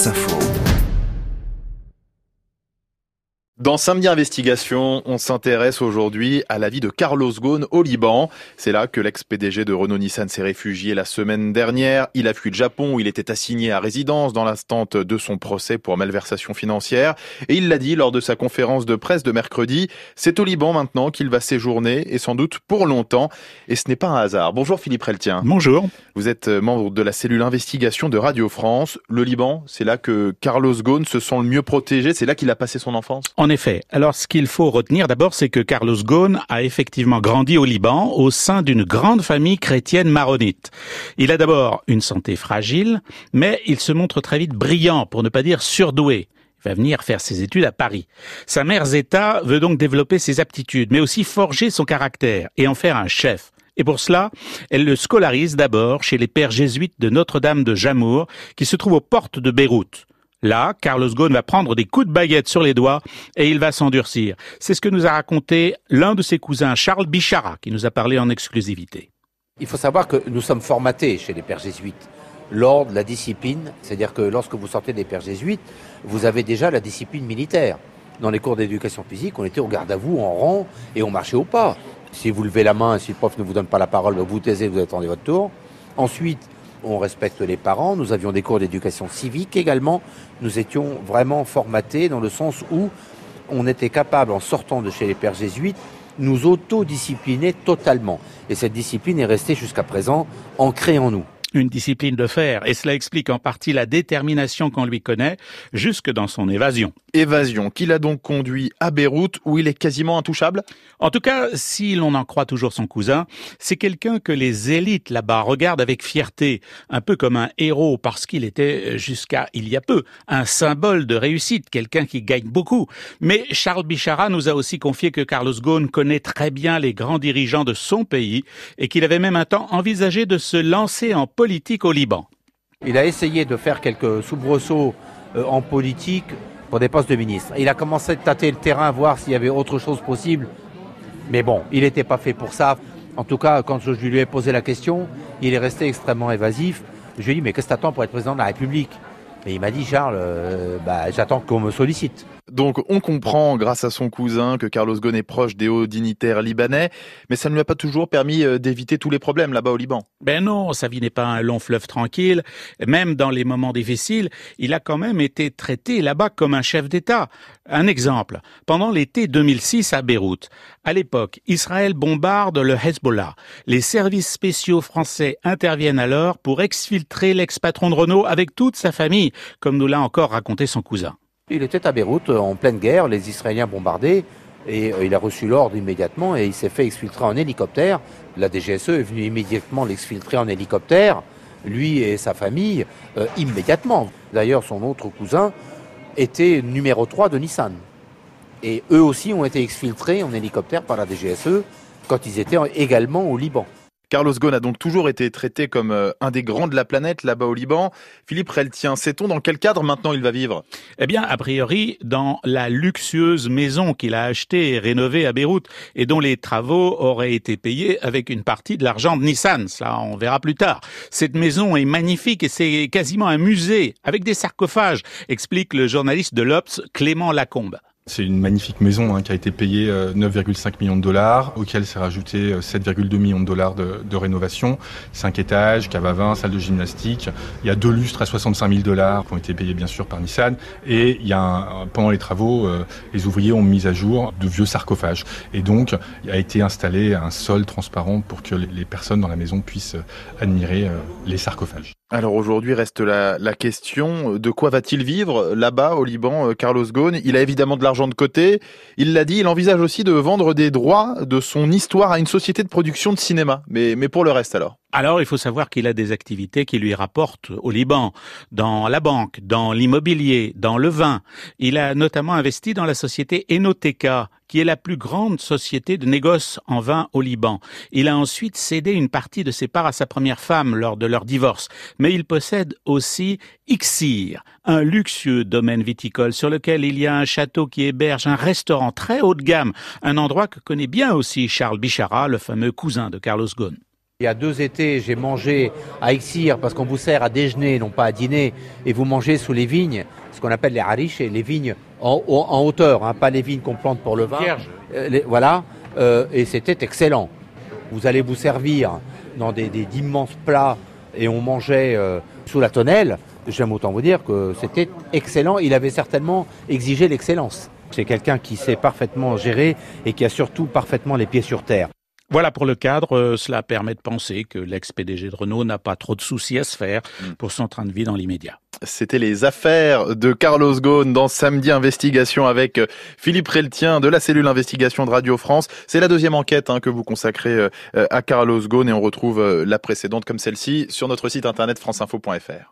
France Info. Dans Samedi Investigation, on s'intéresse aujourd'hui à la vie de Carlos Ghosn au Liban. C'est là que l'ex-PDG de Renault-Nissan s'est réfugié la semaine dernière. Il a fui le Japon où il était assigné à résidence dans l'instant de son procès pour malversation financière. Et il l'a dit lors de sa conférence de presse de mercredi, c'est au Liban maintenant qu'il va séjourner et sans doute pour longtemps. Et ce n'est pas un hasard. Bonjour Philippe Reltien. Bonjour. Vous êtes membre de la cellule investigation de Radio France. Le Liban, c'est là que Carlos Ghosn se sent le mieux protégé. C'est là qu'il a passé son enfance? En effet. Alors, ce qu'il faut retenir d'abord, c'est que Carlos Ghosn a effectivement grandi au Liban au sein d'une grande famille chrétienne maronite. Il a d'abord une santé fragile, mais il se montre très vite brillant, pour ne pas dire surdoué. Il va venir faire ses études à Paris. Sa mère Zeta veut donc développer ses aptitudes, mais aussi forger son caractère et en faire un chef. Et pour cela, elle le scolarise d'abord chez les pères jésuites de Notre-Dame de Jamour, qui se trouve aux portes de Beyrouth. Là, Carlos Ghosn va prendre des coups de baguette sur les doigts et il va s'endurcir. C'est ce que nous a raconté l'un de ses cousins, Charles Bichara, qui nous a parlé en exclusivité. Il faut savoir que nous sommes formatés chez les pères jésuites. L'ordre, la discipline, c'est-à-dire que lorsque vous sortez des pères jésuites, vous avez déjà la discipline militaire. Dans les cours d'éducation physique, on était au garde à vous, en rang, et on marchait au pas. Si vous levez la main, si le prof ne vous donne pas la parole, vous taisez, vous attendez votre tour. Ensuite, on respecte les parents, nous avions des cours d'éducation civique également, nous étions vraiment formatés dans le sens où on était capable, en sortant de chez les pères jésuites, nous autodiscipliner totalement. Et cette discipline est restée jusqu'à présent ancrée en nous une discipline de fer, et cela explique en partie la détermination qu'on lui connaît, jusque dans son évasion. Évasion qui l'a donc conduit à Beyrouth, où il est quasiment intouchable En tout cas, si l'on en croit toujours son cousin, c'est quelqu'un que les élites là-bas regardent avec fierté, un peu comme un héros, parce qu'il était, jusqu'à il y a peu, un symbole de réussite, quelqu'un qui gagne beaucoup. Mais Charles Bichara nous a aussi confié que Carlos Ghosn connaît très bien les grands dirigeants de son pays, et qu'il avait même un temps envisagé de se lancer en politique au Liban. Il a essayé de faire quelques soubresauts euh, en politique pour des postes de ministre. Il a commencé à tâter le terrain, voir s'il y avait autre chose possible. Mais bon, il n'était pas fait pour ça. En tout cas, quand je lui ai posé la question, il est resté extrêmement évasif. Je lui ai dit, mais qu'est-ce que t'attends pour être président de la République? Et il m'a dit, Charles, euh, bah, j'attends qu'on me sollicite. Donc on comprend grâce à son cousin que Carlos Ghosn est proche des hauts dignitaires libanais, mais ça ne lui a pas toujours permis euh, d'éviter tous les problèmes là-bas au Liban. Ben non, sa vie n'est pas un long fleuve tranquille. Même dans les moments difficiles, il a quand même été traité là-bas comme un chef d'État. Un exemple, pendant l'été 2006 à Beyrouth, à l'époque, Israël bombarde le Hezbollah. Les services spéciaux français interviennent alors pour exfiltrer l'ex-patron de Renault avec toute sa famille, comme nous l'a encore raconté son cousin. Il était à Beyrouth euh, en pleine guerre, les Israéliens bombardaient, et euh, il a reçu l'ordre immédiatement et il s'est fait exfiltrer en hélicoptère. La DGSE est venue immédiatement l'exfiltrer en hélicoptère, lui et sa famille, euh, immédiatement. D'ailleurs, son autre cousin était numéro 3 de Nissan. Et eux aussi ont été exfiltrés en hélicoptère par la DGSE quand ils étaient également au Liban. Carlos Ghosn a donc toujours été traité comme euh, un des grands de la planète là-bas au Liban. Philippe Reltien, sait-on dans quel cadre maintenant il va vivre? Eh bien, a priori, dans la luxueuse maison qu'il a achetée et rénovée à Beyrouth et dont les travaux auraient été payés avec une partie de l'argent de Nissan. Cela, on verra plus tard. Cette maison est magnifique et c'est quasiment un musée avec des sarcophages, explique le journaliste de l'Obs, Clément Lacombe. C'est une magnifique maison hein, qui a été payée 9,5 euh, millions de dollars, auquel s'est rajouté 7,2 euh, millions de dollars de, de, rénovation. 5 étages, cave à vin, salle de gymnastique. Il y a deux lustres à 65 000 dollars qui ont été payés bien sûr par Nissan. Et il y a pendant les travaux, euh, les ouvriers ont mis à jour de vieux sarcophages. Et donc, a été installé un sol transparent pour que les personnes dans la maison puissent admirer les sarcophages. Alors aujourd'hui reste la, question de quoi va-t-il vivre là-bas au Liban, Carlos Ghosn? Il a évidemment de l'argent de côté. Il l'a dit, il envisage aussi de vendre des droits de son histoire à une société de production de cinéma. Mais, mais pour le reste alors? Alors, il faut savoir qu'il a des activités qui lui rapportent au Liban, dans la banque, dans l'immobilier, dans le vin. Il a notamment investi dans la société Enoteca, qui est la plus grande société de négoce en vin au Liban. Il a ensuite cédé une partie de ses parts à sa première femme lors de leur divorce. Mais il possède aussi Ixir, un luxueux domaine viticole sur lequel il y a un château qui héberge un restaurant très haut de gamme, un endroit que connaît bien aussi Charles Bichara, le fameux cousin de Carlos Ghosn. Il y a deux étés, j'ai mangé à Ixir parce qu'on vous sert à déjeuner, non pas à dîner, et vous mangez sous les vignes, ce qu'on appelle les hariches, et les vignes en, en hauteur, hein, pas les vignes qu'on plante pour le vin. Euh, les- voilà, euh, et c'était excellent. Vous allez vous servir dans des des- d'immenses plats et on mangeait euh, sous la tonnelle. J'aime autant vous dire que c'était excellent. Il avait certainement exigé l'excellence. C'est quelqu'un qui sait parfaitement gérer et qui a surtout parfaitement les pieds sur terre. Voilà pour le cadre, euh, cela permet de penser que l'ex-PDG de Renault n'a pas trop de soucis à se faire pour son train de vie dans l'immédiat. C'était les affaires de Carlos Ghosn dans Samedi Investigation avec euh, Philippe Reltien de la cellule investigation de Radio France. C'est la deuxième enquête hein, que vous consacrez euh, à Carlos Ghosn et on retrouve la précédente comme celle-ci sur notre site internet franceinfo.fr.